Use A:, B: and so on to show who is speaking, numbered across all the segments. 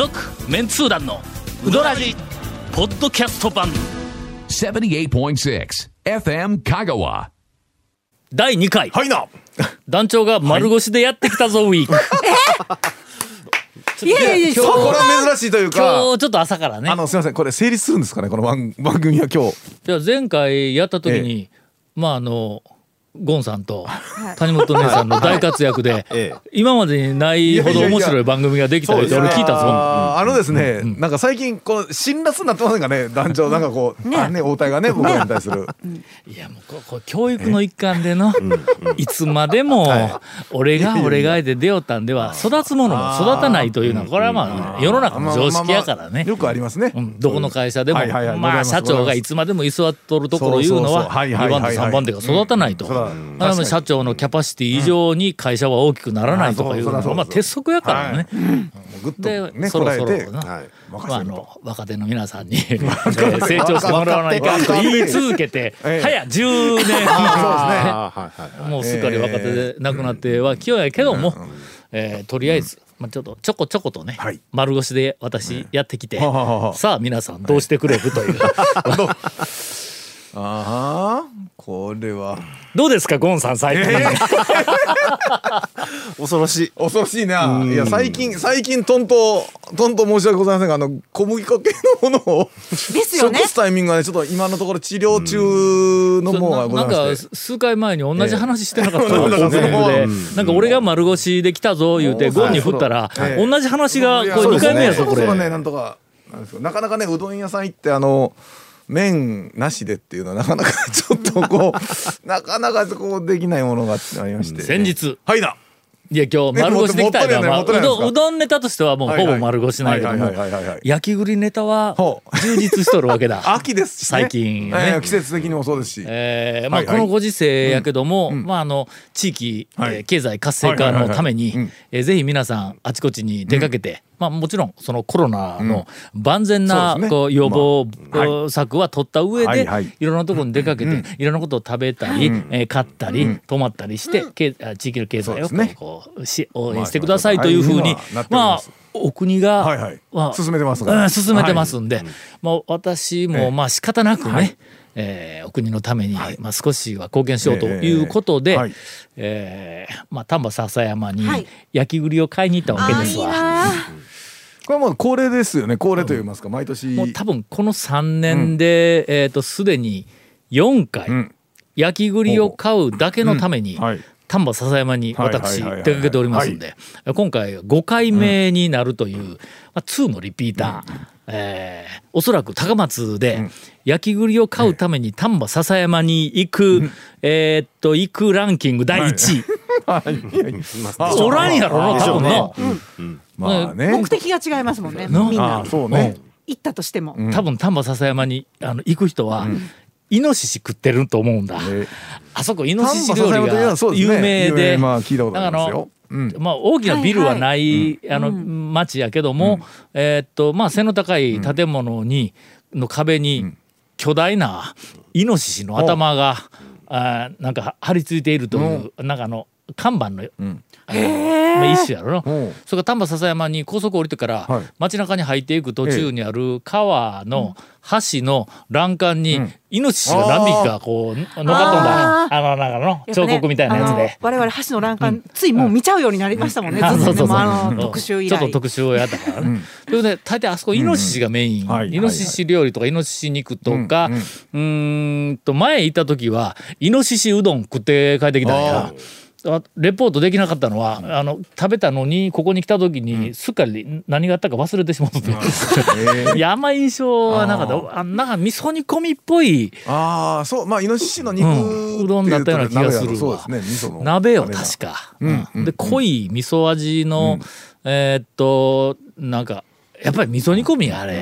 A: 続メンツー団のウドラジポッドキャスト版。
B: 78.6 FM Kagawa.
A: 第2回。
C: はいな。
A: 団長が丸腰でやってきたぞウィーク。
D: いやいやいや、
A: 今日
D: そ
C: これは珍しいというか。
A: 今日ちょっと朝からね。
C: あのすみません。これ成立するんですかね？この番番組は今日。
A: じゃあ前回やった時に、まああのゴンさんと谷本姉さんの大活躍で、
C: ええ。
A: 今までにないほど面白い番組ができたよって俺聞いたぞ。
C: あのですね、なんか最近こう辛辣になってませんかね団長なんかこう、あね応対がね僕らに対する。
A: いやもうここれ教育の一環での、いつまでも俺が俺がで出よったんでは育つものも育たないというのはこれはまあ世の中の常識やからね。
C: よくありますね、
A: うん。どこの会社でも、まあ社長がいつまでも居座っとるところいうのは2
C: はいはいはいはい。
A: 番手3番手が育たないと。社長のキャパシティ以上に会社は大きくならないとかいうのはまあ鉄則やからね。
C: ぐっと
A: で、
C: ね
A: そろそろな、
C: はい。任
A: まあ、あの若手の皆さんに えー成長してもらわないかんと言い続けて
C: ええ
A: 早10年。もうすっかり若手で亡くなっては清やけども、えーとりあえず、まあ、ちょっとちょこちょことね、
C: はい。
A: 丸腰で私やってきて、さあ皆さんどうしてくれるという。
C: ああこれは。
A: どうですかゴンさん最近、
E: 恐ろしい。
C: 恐ろしいな。いや最近最近トントトント申し訳ございませんがあの小麦粉系のものを
D: ですよね。
C: 食すタイミングがねちょっと今のところ治療中のものがござ
A: ないんか
C: まして。
A: 数回前に同じ話してなかった
C: え
A: ー。で
C: うん
A: なんか俺が丸腰で来たぞ言うて
C: うん
A: ゴンに振ったら
C: ええ
A: 同じ話がこれ2
C: いやそうですね。
A: 回目やぞこれ。
C: ね。なんとかなんですけどなかなかねうどん屋さん行ってあの麺なしでっていうのはなかなか ちょっとこう なかなかこうできないものがありまして。
A: 先日。
C: はいな。
A: いや今日丸腰できたのは、まあ、うどんうどんネタとしてはもうほぼ丸腰ないけども。焼き栗ネタは充実しとるわけだ。
C: 秋ですしね。
A: 最近ね。
C: えー季節的にもそうですし。
A: えーまあ、このご時世やけども、まあ、あの地域、
C: はい。
A: えー経済活性化のためにえーぜひ皆さんあちこちに出かけて、まあ、もちろんそのコロナの万全なこう予防策は取った上で、
C: はい
A: ろんなところに出かけて、いろんなことを食べたり、えー買ったり、泊まったりして、けあ地域の経済をこうし応援してくださいというふうに、
C: まあお
A: 国が、
C: は進めてますから
A: うん進めてますんで、まあ、私もまあ仕方なくね、
C: はい。
A: えーお国のために、まあ、少しは貢献しようということで、
C: え
A: まあ、丹波篠山に
D: はい。
A: 焼き栗を買いに行ったわけですわ。
D: な
C: これはもう恒例ですよね。恒例と言いますか毎年。
A: もう多分この3年で、えー、とすでに4回、
C: うん
A: 焼き栗を買うだけのために、
C: うん。はい。
A: 丹波篠山に私
C: はいはいはいはい。
A: 出かけておりますんで今回5回目になるという、まあ、2のリピーター、えーおそらく高松で焼き栗を買うために丹波篠山に行く、えーっと行くランキング第1位、おらんやろな多分の、
C: まあね。
D: 目的が違いますもんね。み
A: な。ん
D: な
C: そうね。
D: 行ったとしても。
A: 多分丹波篠山にあの行く人は、イノシシ食ってると思うんだ、
C: え
A: あそこイノシシ料理が有名
C: 有
A: で、
C: 名まあ聞いたことありま
A: あの
C: うん。
A: まあ、大きなビルはない、あの町やけども、えーっとまあ背の高い建物に、の壁に巨大なイノシシの頭が、あーなんか張り付いているという、なんかあの看板の、あのまあ、一種やろな。
C: う。ん
A: それから丹波篠山に高速降りてから、
C: はい。
A: 街中に入っていく途中にある川の橋の欄干に、イノシシが何匹かこう乗っかっとんだ。
D: あ
A: あのなんかの彫刻みたいなやつで。
D: 我々橋の欄干、ついもう見ちゃうようになりましたもんね。
A: あ
D: ずっと特集以
A: ちょっと
D: 来。
A: 特集をやったからね。それで大体あそこイノシシがメイン、イノシシ料理とかイノシシ肉とか、う
C: うん
A: ーんと前行った時はイノシシうどん食って帰ってきたんや。あレポートできなかったのは、あの食べたのにここに来た時にすっかり何があったか忘れてしまって、いやあんま印象はなかった。あなんか味噌煮込みっぽい
C: ああそうまあイノシシの肉
A: うん。うどんだったような気がするわ。
C: そうですね味噌の。
A: 鍋よ
C: あれが。
A: 確か、
C: うん
A: うんで濃い味噌味の、えーっとなんかやっぱり味噌煮込みあれ。の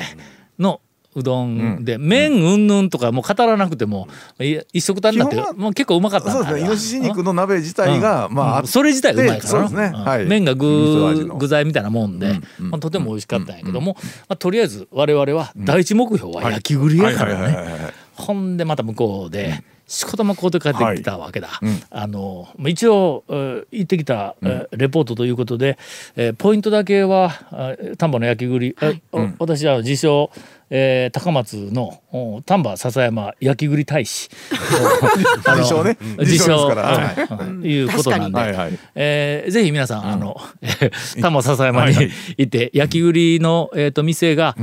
A: うどんで、麺うんぬんとかもう語らなくてもい一食単になってもう結構うまかった
C: そうですね。イノシシ肉の鍋自体がまあ
A: それ自体うまいから
C: ね。
A: 麺が具具材みたいなもんで、まあ、とても美味しかったんやけども、まあ、とりあえず我々は第一目標は焼き栗やからね。ほんでまた向こうで、しこたまこうで帰ってきたわけだ、あの一応、えー行ってきた、えーレポートということで、えーポイントだけはあ丹波の焼き栗、えお私は自称、えー高松のお丹波篠山焼き栗大使。
C: 自称ね。
A: 自
C: 自称い。
A: うん。いうことなんで、
C: はいはい。
A: えーぜひ皆さん、あの 丹波篠山に行って焼き栗の、えー、と店が、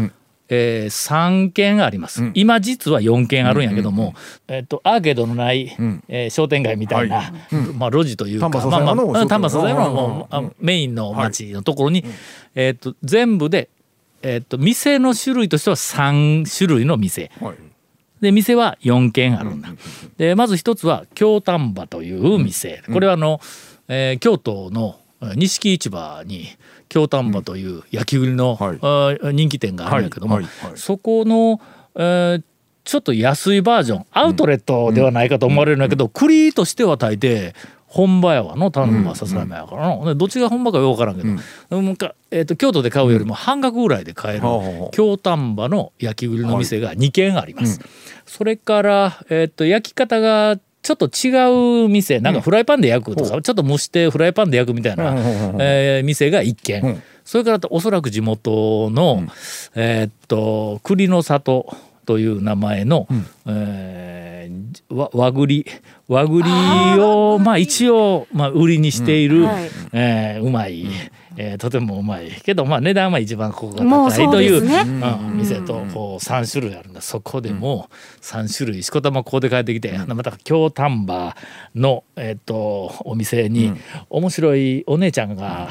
A: えー、3軒あります、今実は4軒あるんやけども、えー、とアーケードのない、えー商店街みたいな、まあ、路地というか
C: 丹波篠山の
A: まあまあメインの町のところに、えー、と全部で、えー、と店の種類としては3種類の店。
C: はい。
A: で店は4軒あるんだ。でまず一つは京丹波という店、これはあの、えー京都のえー錦市場に京丹波という焼き栗の、
C: はい。
A: あー人気店があるんやけども、そこの、えーちょっと安いバージョンアウトレットではないかと思われるんだけど、栗としては大抵本場やわの丹波篠山やからの、でどっちが本場かよく分からんけど、うん。かえー、と京都で買うよりも半額ぐらいで買える京丹波の焼き栗の店が2軒あります。それから、えー、と焼き方がちょっと違う店なんかフライパンで焼くとか、ちょっと蒸してフライパンで焼くみたいな、えー店が1軒、
C: うん。
A: それからおそらく地元の、えーっと栗の里という名前の、えーわ和栗。和栗をまあ一応、まあ、売りにしている、
D: うん。はい。
A: えーうまい、えーとてもうまいけどまあ値段は一番ここが高いという
D: ね。
A: うん店とこう3種類あるんだ。そこでも3種類しこたまここで帰ってきて、また京丹波の、えー、とお店に面白いお姉ちゃんが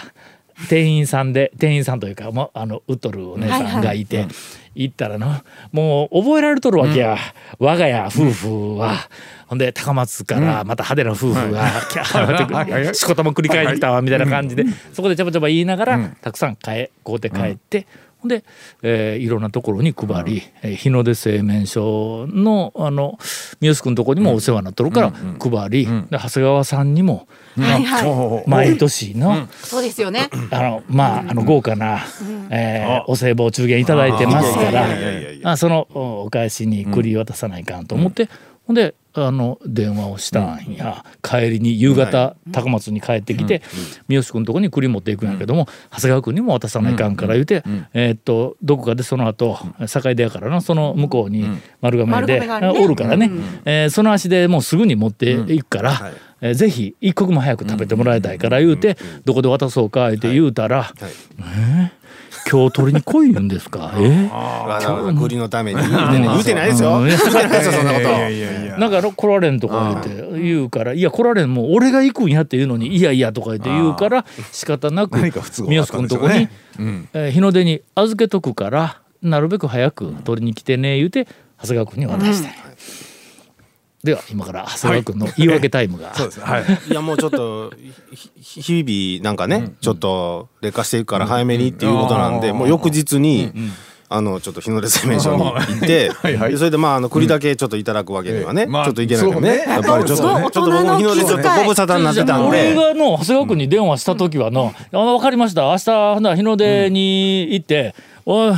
A: 店員さんで店員さんというか、ま、あの売っとるお姉さんがいて、行ったらなもう覚えられとるわけや、我が家夫婦は。ほんで高松からまた派手な夫婦がキャーってしこたま繰り返ってきたわみたいな感じでそこでちゃばちゃば言いながらたくさん買え買うて帰ってで、えーいろんなところに配り、えー日の出製麺所のあの三好君のところにもお世話になっとるから配り、で長谷川さんにも、
D: はいはい。
A: 毎年の、
D: そうですよね。
A: あのまああの豪華な、えーお歳暮中元いただいてますからそのおお返しに栗渡さないかんと思って、ほんであの電話をしたんや、帰りに夕方、高松に帰ってきて、三好君のとこに栗持っていくんやけども、長谷川君にも渡さないかんから言うて、えーっとどこかでその後境出やからのその向こうに丸亀で、
D: ね。
A: おるからね、えーその足でもうすぐに持っていくから、
E: はい。
A: えーぜひ一刻も早く食べてもらいたいから言うて、どこで渡そうかって言うたら、えー？今日取りに来い言うんですか？えー。
E: わざわざ栗のために言うてないですよ
A: うん
E: 言うてないですよそんなこと
A: なんか来られんとか言って言うから「いや来られんもう俺が行くんや」って言うのに「いやいや」とか言って言うから仕方なく
C: 何か不都合
A: 三好
C: があったん
A: 君のとこに日の出に預けとくからなるべく早く取りに来てね言うて長谷川君に渡したでは今から長谷川君の言い訳タイムが、
C: そうです。ねはい。
E: いやもうちょっとひ日々なんかね、ちょっと劣化していくから早めにっていうことなんで、
C: うん。
E: もう翌日に、あのちょっと日の出製麺所に行って
C: はいはい
E: でそれでまああの栗だけちょっといただくわけにはね、ちょっといけないからね
C: ね。
E: やっぱりちょっと
D: そう
E: ちょっと僕も日の出ちょっとご無沙汰になってたんで。
A: 俺がの長谷川君に電話した時はの「あ分かりました。明日日の出に行って、おい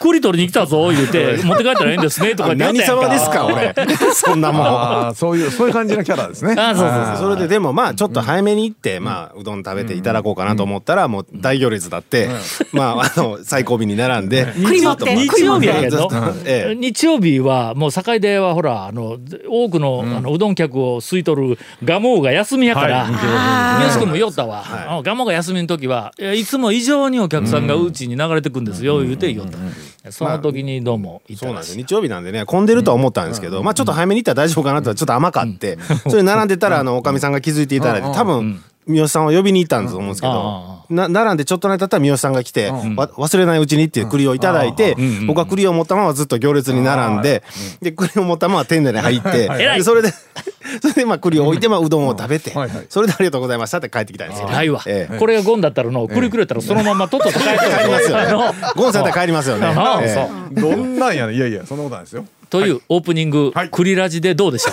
A: 栗取りに来たぞ」言うて「持って帰ったらええんですね」とか言って
E: 何様ですか俺 そんなもん。
C: そういうそういう感じのキャラですね。
A: あそうそうそう。
E: それででもまあちょっと早めに行って、まあうどん食べていただこうかなと思ったらもう大行列だって、まああの最後尾に並んで
A: 日曜日やけど。
E: ええ。
A: 日曜日はもう境出はほらあの多くの,、あのうどん客を吸い取る蒲生が休みやから、
D: はい。
A: 宮津君も酔ったわ、あの蒲生が休みの時はいつも以上にお客さんがうちに流れてくんですよ、言うて酔った、その時にどうも行っ
E: そうなんです日曜日なんでね混んでるとは思ったんですけど、まあちょっと早めに行ったら大丈夫かなとはちょっと甘かって、それ並んでたらあのおかみさんが気づいていただいて多分三好さんを呼びに行ったんだと思うんですけ
A: あ
E: どな並んでちょっとの間経ったら三好さんが来て、わ忘れないうちにっていう栗をいただいて、僕は栗を持ったままずっと行列に並んで、で栗を持ったまま店内に入って、それで それでまあ栗を置いてまあうどんを食べて、
C: はいはい。
E: それでありがとうございましたって帰ってきたんですよ。
A: ないわ、
E: ええ。
A: これがゴンだったらの栗くれたらそのままとっとと帰って
E: 帰りますよね。ゴンさんだったら帰りますよね。ええ。
C: どんなんやねいやいやそんなことないですよ。
A: というオープニング、
C: はい。
A: 栗ラジでどうでしょ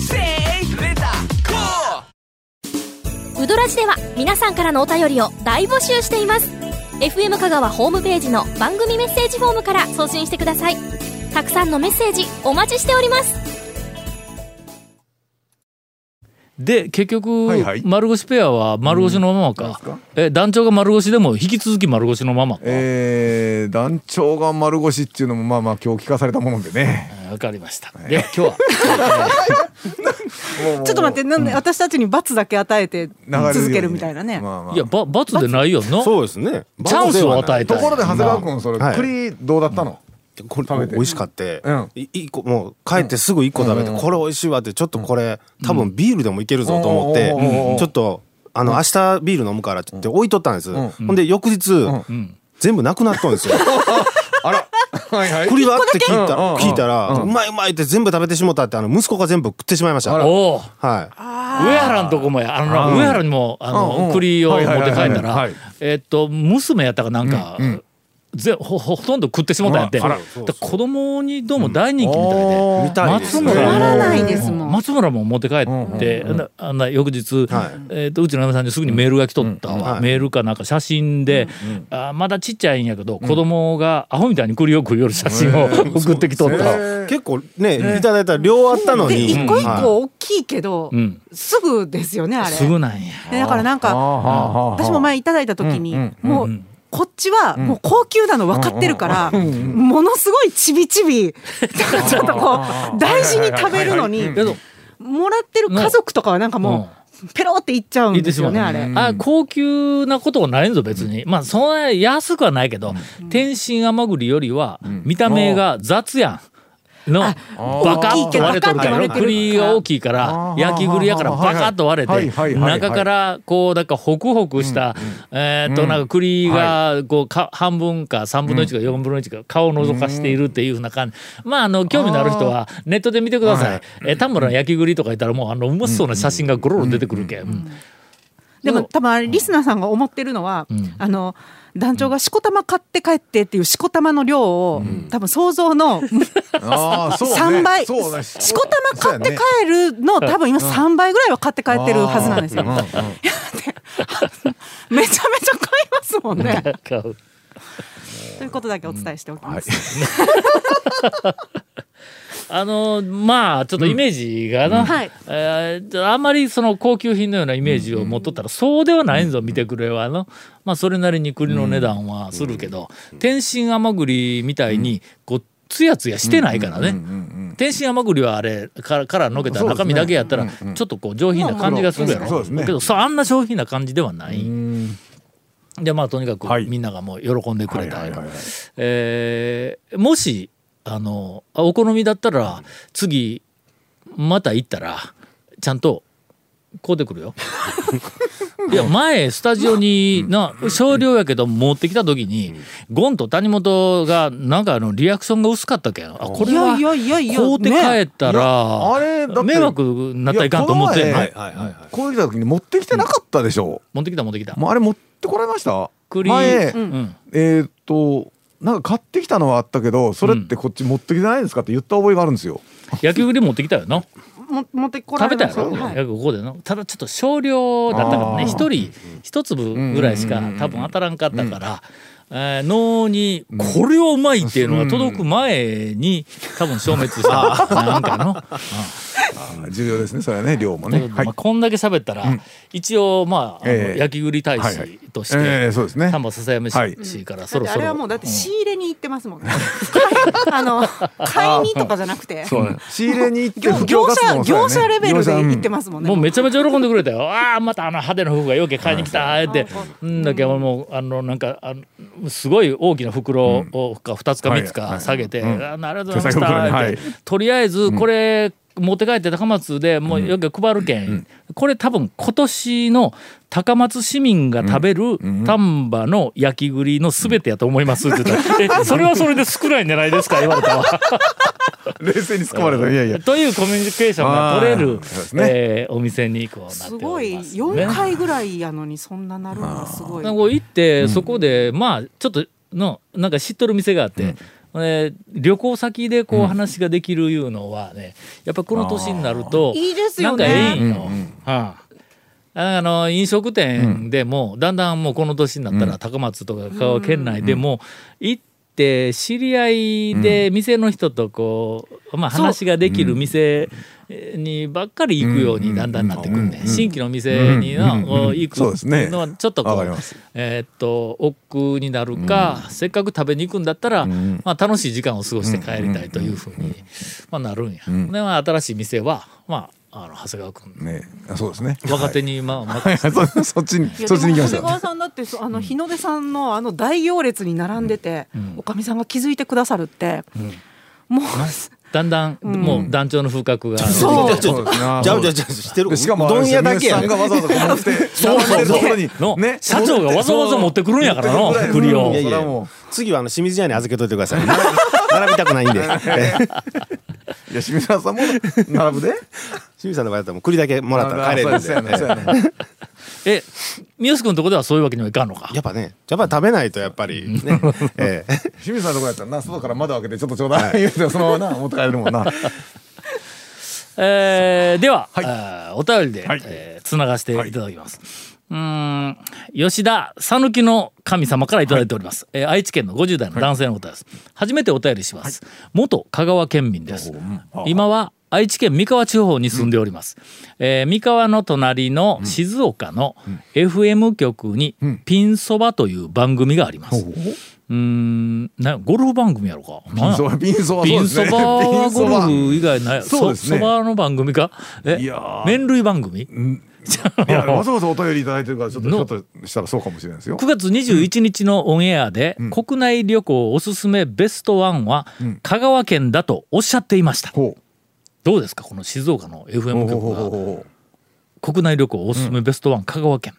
F: ドラジでは皆さんからのお便りを大募集しています。FM 香川ホームページの番組メッセージフォームから送信してください。たくさんのメッセージお待ちしております。
A: で結局、
C: はいはい。
A: 丸腰ペアは丸腰のままか,、
C: なん。
A: え団長が丸腰でも引き続き丸腰のままか、
C: えー、団長が丸腰っていうのもまあまあ今日聞かされたものでね。
A: わかりました。では今日は
D: ちょっと待ってなんで私たちに罰だけ与えて続けるみたいなね。
C: まあまあ。
A: いやば罰でないよな。
E: そうですね。
A: チャンスを与えたい。
C: ところで長谷川君それ
E: はい。
C: 栗どうだったの、
E: これ
C: 食べて。
E: 美味しかって、
C: うん。
E: 個もう帰ってすぐ一個食べて、
C: うん。
E: これ美味しいわってちょっとこれ、多分ビールでもいけるぞと思って、
C: うん。
E: ちょっとあの、明日ビール飲むからって言って置いとったんです、
C: ん。
E: ほんで翌日、
A: ん。
E: 全部なくなったんですよ。
C: あらはいはい。
E: 栗はって聞いた
C: うんうん
E: 聞いたら、
C: う
E: うんまいうまいって全部食べてしもた。ってあの息子が全部食ってしまいました。
A: おお
E: はい。
A: 上原のとこもや。あのな
C: うん。
A: 上原にもあの、栗を持って帰ったら
C: はい
A: えっと娘やったかなんか、
C: うんうん
A: ぜほほとんど食ってしもたんやって、
C: う
A: 子供にどうも大人気みたいで。松村も松村も持って帰って、なあんな翌日、
E: はい。
A: えー、とうちの嫁さんにすぐにメールが来とったわ、
E: うんはい。
A: メールかなんか写真で、あまだちっちゃいんやけど、子供がアホみたいに栗を食いよる写真を 送ってきとった、
E: 結構ね、いただいた量あったの
D: で
E: に
D: 一個一
E: はい。
D: 個大きいけど、
A: うん、
D: すぐですよねあれ。
A: すぐなんや。
D: でだからなんか私も前いただいた時に、
C: うん
D: もう、
A: うん
D: こっちはもう高級なの分かってるから、ものすごいちびちび。ちょっとこう大事に食べるのにもらってる家族とかはなんかもうペロっていっちゃうんですよねあれ。
A: あ高級なことはないんぞ別に、まあそんな安くはないけど、天津甘栗よりは見た目が雑やん。のバカッと割れとるから。栗が大きいから焼き栗やからバカッと割れて中からこうなんかホクホクしたえーっとなんか栗がこうか半分か3分の1か4分の1か顔を覗かしているっていうふうな感じ。まああの興味のある人はネットで見てください。えー田村の焼き栗とか言ったらもうあのうまそうな写真がゴロゴロ出てくるけん。
D: でも多分リスナーさんが思ってるのは、
A: ん。
D: あの団長がしこたま買って帰ってっていうしこたまの量を、多分想像の
C: うね。
D: 3倍、
C: そうだ
D: しこたま買って帰るの、多分今3倍ぐらいは買って帰ってるはずなんですよ。
C: うんうんうん
D: めちゃめちゃ買いますもんね。
A: 買う
D: ということだけお伝えしておきます。
A: あのまあちょっとイメージがな、
D: はい。
A: えーあんまりその高級品のようなイメージを持っとったらそうではないんぞ見てくれはの。まあそれなりに栗の値段はするけど、天津甘栗みたいにこうツヤツヤしてないからね。天津甘栗はあれからからのけた中身だけやったらちょっとこう上品な感じがするやろ、
C: そうですね。
A: けどそうあんな上品な感じではない、
C: うん。
A: でまあとにかく
C: はい。
A: みんながもう喜んでくれた、
C: は
A: えーもしあのあお好みだったら次また行ったらちゃんと買うてくるよ。いや前スタジオにな少量やけど持ってきた時にゴンと谷本がなんかあのリアクションが薄かったけん。あこれはい
D: やいやいやいや
A: 買うて帰ったら迷惑になったらいかんと思って
C: こういう時に持ってきてなかったでしょ？
A: 持ってきた持ってきた。
C: もうあれ持ってこられました？
A: 栗
C: 前、
A: うん。
C: えーっとなんか買ってきたのはあったけどそれってこっち持ってきてないんですかって言った覚えがあるんですよ。
A: 焼き栗持ってきたよな。
D: も持ってこら
A: 食べたやろ。
D: はい。
A: ここでのただちょっと少量だったからね。一人一粒ぐらいしか多分当たらんかったから、えー脳にこれはうまいっていうのが届く前に多分消滅した。なん。かの？
C: あ重要ですねそれはね量もね。はい
A: まあ、こんだけ喋ったら、一応まあ焼き栗大
C: はいはい。
A: 使として、
C: えーそうですね。
A: 丹波篠山
C: はい
A: 市からそろそろ、
D: れはもうだって仕入れに行ってますもんね。あの買いにとかじゃなくて。
C: そうね。仕入れに行って
D: 業者業者レベルで行って
C: ま
D: ますもんね。
A: もうめちゃめちゃ喜んでくれたよ。ああまたあの派手な服がよけ買いに来たって。うん。だけどもうあのなんかあのすごい大きな袋をか2つか3つか下げて、
C: うん。
A: あありがとうございました
C: 手提げ袋に
A: って、
C: はい
A: とりあえずこれ持って帰って高松でもうよく配るけん、これ多分今年の高松市民が食べる丹波の焼き栗の全てやと思いますって言った。ら「えそれはそれで少ない狙いですか?」言われたわ。
C: 冷静に突っ込まれた。いやいや。
A: というコミュニケーションが取れる
C: ね。
A: えーお店にこうなって
D: すごい
A: おります、ね。
D: 4回ぐらいやのにそんななるのがすごい。
A: 行って、そこでまあちょっとのなんか知っとる店があって、えー旅行先でこう話ができるいうのはねやっぱこの年になると
D: いいですよ
A: なんかええ
D: ね
A: んよ。はあ。あの飲食店でも、だんだんもうこの年になったら高松とか香川県内でも行って知り合いで店の人とこう、まあ、話ができる店にばっかり行くようにだんだんなってくん。ね、新規の店にの、行くのはちょっとこうえーっと億劫になるか、せっかく食べに行くんだったら、まあ、楽しい時間を過ごして帰りたいというふうに、まあ、なるんや。でまあ、新しい店は、まあ、あの長谷川君。
C: ね。あそうですね。
A: 若手に、まあま
C: はい。はい そそっちにそっちに行きました。
D: でも長谷川さんだってそあの日の出さんのあの大行列に並んでて、おかみさんが気づいてくださるって、もう
A: だんだん、もう団長の風格が。
D: そう。
C: そう。ですね
E: じゃあじゃあじゃあ知ってる？
C: でしかも
E: うどん屋だけやね。
C: 三好さんがわざわざ持って
A: そ
C: ね。
A: 社長がわざわざ持ってくるんやからの栗を。
E: 次はあの清水屋に預けといてください。並びたくないんで
C: いや清水さんも並ぶで。
E: 清水さんの場合だったらもう栗だけもらったら帰れるんで。
C: ね
A: え三好君のとこではそういうわけにはいかんのか？
E: やっぱねやっぱり食べないとやっぱりね。ええ。
C: 清水さんのとこやったらな外から窓開けてちょっとちょうだい言うてそのままな持って帰れるもんな。
A: えーでは、
C: はい。
A: えーお便りで、
C: はい。
A: えーつながしていただきます。うーん。吉田讃岐の神様からいただいております、えー愛知県の50代の男性の方です、初めてお便りします、元香川県民です、今は愛知県三河地方に住んでおります、えー三河の隣の静岡の FM 局にピンそばという番組があります、うーん。なゴルフ番組やろか。
C: ピンそばピンそば
A: ピンそばはゴルフ以外ない。
C: そうですね。
A: そばの番組か？え麺類番組？
C: いやわざわざお便りいただいてるからちょっとひ
A: の
C: ょっとしたらそうかもしれないですよ。
A: 9月21日のオンエアで、国内旅行おすすめベストワンは香川県だとおっしゃっていました、
C: ほう。
A: どうですかこの静岡の FM 局が
C: ほ
A: 国内旅行おすすめベストワン香川県、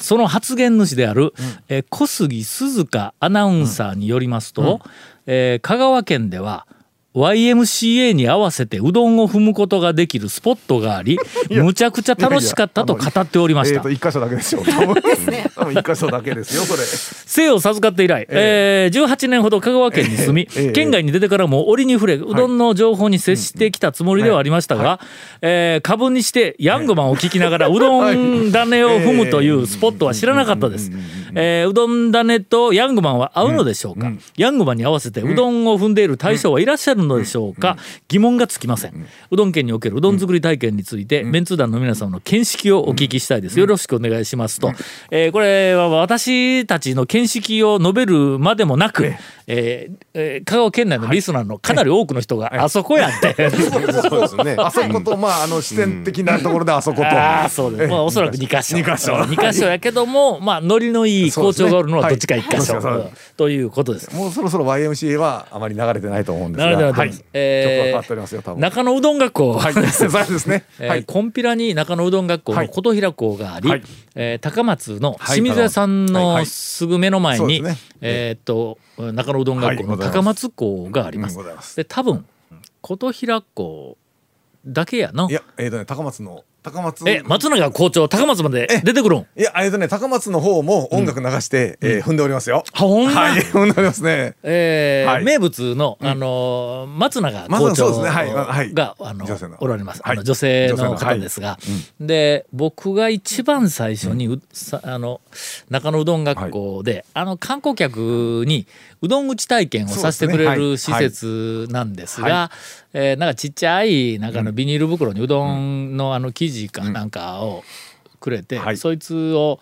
A: その発言主である、えー小杉鈴鹿アナウンサーによりますと、えー香川県では YMCA に合わせてうどんを踏むことができるスポットがありむちゃくちゃ楽しかったと語っておりました。
C: えっと一箇所だけですよ 一箇所だけですよそれ。
A: 生を授かって以来、えー18年ほど香川県に住み、
C: ええ。
A: 県外に出てからも折に触れうどんの情報に接してきたつもりではありましたが、えー株にしてヤングマンを聞きながらうどん種を踏むというスポットは知らなかったです。えーうどん種とヤングマンは合うのでしょうか、ヤングマンに合わせてうどんを踏んでいる大将はいらっしゃるのでしょうか、疑問がつきません。うどん県におけるうどん作り体験について、メンツー団の皆さんの見識をお聞きしたいです。よろしくお願いしますと。えーこれは私たちの見識を述べるまでもなく、えーえー香川県内のリスナーのかなり多くの人があそこやって。
E: そうですね。
C: あそことまああの視点的なところであそこと。
A: ああそうです。まあおそらく2箇所。
C: 二箇所。
A: 二箇所やけども、まあノリのいい校長がおるのはどっちか1箇所、ということです。
C: もうそろそろ YMCA はあまり流れてないと思うんですが。
A: なるほど、
C: はい。
A: はいえ
C: 曲は変わっておりますよ多分。
A: 中野うどん学校、
C: は いそうですね。
A: えー
C: はい。
A: コンピラに中野うどん学校の
C: はい。
A: 琴平校があり、
C: はい。
A: えー高松の
C: はい。
A: 清水屋さんのすぐ目の前に、えーっと中野うどん学校の高松校があります。
C: うんございます
A: で多分琴平校だけやの
C: い。やえっとね高松の高松。
A: え松永校長高松まで出てくるん？
C: いやえっとね高松の方も音楽流してえー踏んでおりますよ。
A: あほんま？
C: はい 踏んでおりますね。
A: えー
C: はい。
A: 名物の、あのー松永校長
C: はいはい。
A: が、あのおられます、
C: はい。
A: あの女性の方ですが、で僕が一番最初にう、さあの中野うどん学校で、あの観光客にうどん打ち体験をさせてくれる施設なんですが、
C: は
A: えーなんかちっちゃいなんかあのビニール袋にうどんのあの生地かなんかをくれて、
C: はい。
A: そいつを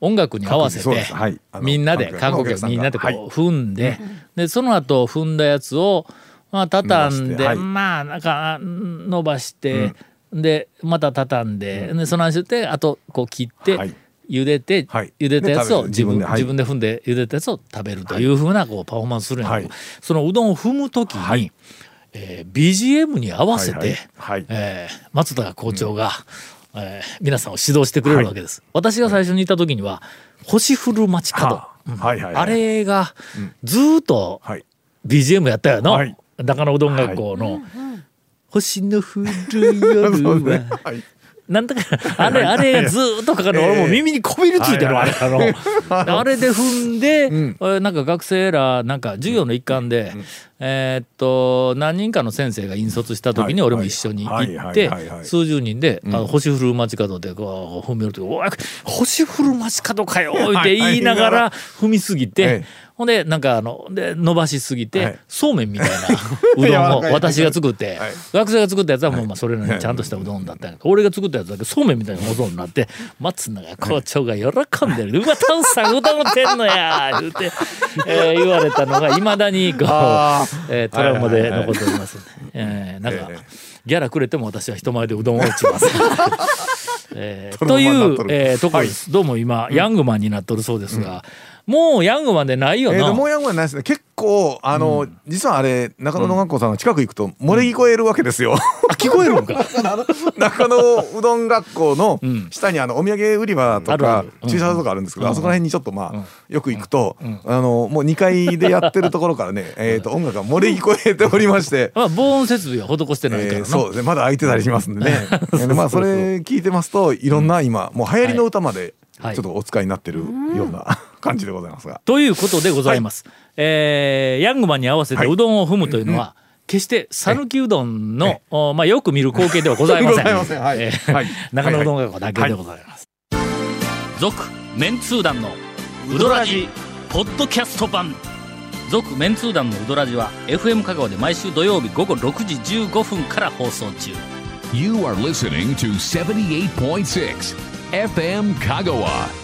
A: 音楽に合わせて、
C: はい。
A: みんなで観光
C: 観光客
A: みんなでこう踏んで、でその後踏んだやつをまあ畳んで、まあなんかうん伸ばして、でまた畳んで,、でその足であとこう切って、
C: はい。
A: 茹でて、
C: はい。
A: 茹でたやつを
C: で
A: 自分
C: 自分で
A: 踏んで茹でたやつを食べるというふうなこうパフォーマンスするんやけど、
C: はい。
A: そのうどんを踏む時に、
C: はい
A: えー BGM に合わせて、
C: はい
A: えー松田校長が、えー皆さんを指導してくれるわけです。私が最初にいた時には「星降る街角」
C: はあ。
A: れがずーっと
C: はい。
A: BGM やったよの、
C: はい。
A: 中野うどん学校の「星の降る夜は 」
C: はい。
A: なんだかあれあれがずーっとかかる。の俺もう耳にこびりついてるわあれあの。あれで踏んで、
C: ん。
A: えーなんか学生らなんか授業の一環で、えーっと何人かの先生が引率した時に
C: はい
A: 俺も一緒に行
C: はい
A: って数十人で「あの星降る街角」でこう踏み寄ると「おい星降る街角かよ」って言いながら踏みすぎて。
C: ええ
A: ほんでなんかあので伸ばしすぎて、
C: はい。
A: そうめんみたいな うどんを私が作って、
C: はい。
A: 学生が作ったやつはもうまあそれなりにちゃんとしたうどんだったんやけど、俺が作ったやつだけそうめんみたいなうどんになって松永校長が喜んでる「うわタンさんうどんてんのや」言うて、えー言われたのがいまだにこう、
C: あ
A: えートラウマで残っております、えーなんか、
C: ええ
A: ギャラくれても私は人前でうどんを打ちます。えー
C: ト
A: というえーところです、どうも今、ヤングマンになっとるそうですが、もうヤングマンでないよな。
C: えーともうやんごはないですね。結構あの、実はあれ中野の学校さんの近く行くと漏れ聞こえるわけですよ、
A: あ聞こえるのか。
C: 中野うどん学校の
A: ん。
C: 下にあのお土産売り場とか駐車場とかあるんですけど、あそこら辺にちょっとまあ、
A: うん。
C: よく行くと、あのもう2階でやってるところからね、えー、と音楽が漏れ聞こえておりまして。
A: まあ、防音設備は施してないからな。
C: えーそうですね。まだ空いてたりしますんでね。まあそれ聞いてますといろんな今もう流行りの歌までちょ
A: はい。
C: っとお使いになってるような感じでございますが
A: ということでございます。えーヤングマンに合わせて
C: はいう
A: どんを踏むというのは、決して讃岐うどんの、おまあ、よく見る光景ではございません。
C: ございませんはい
A: えー
C: はい
A: 中野うどん学校だけでございます。続、メンツー団のウドラジポッドキャスト版。続メンツー団のウドラジは FM 香川で毎週土曜日午後6時15分から放送中。
B: You are listening to 78.6 FM Kagawa.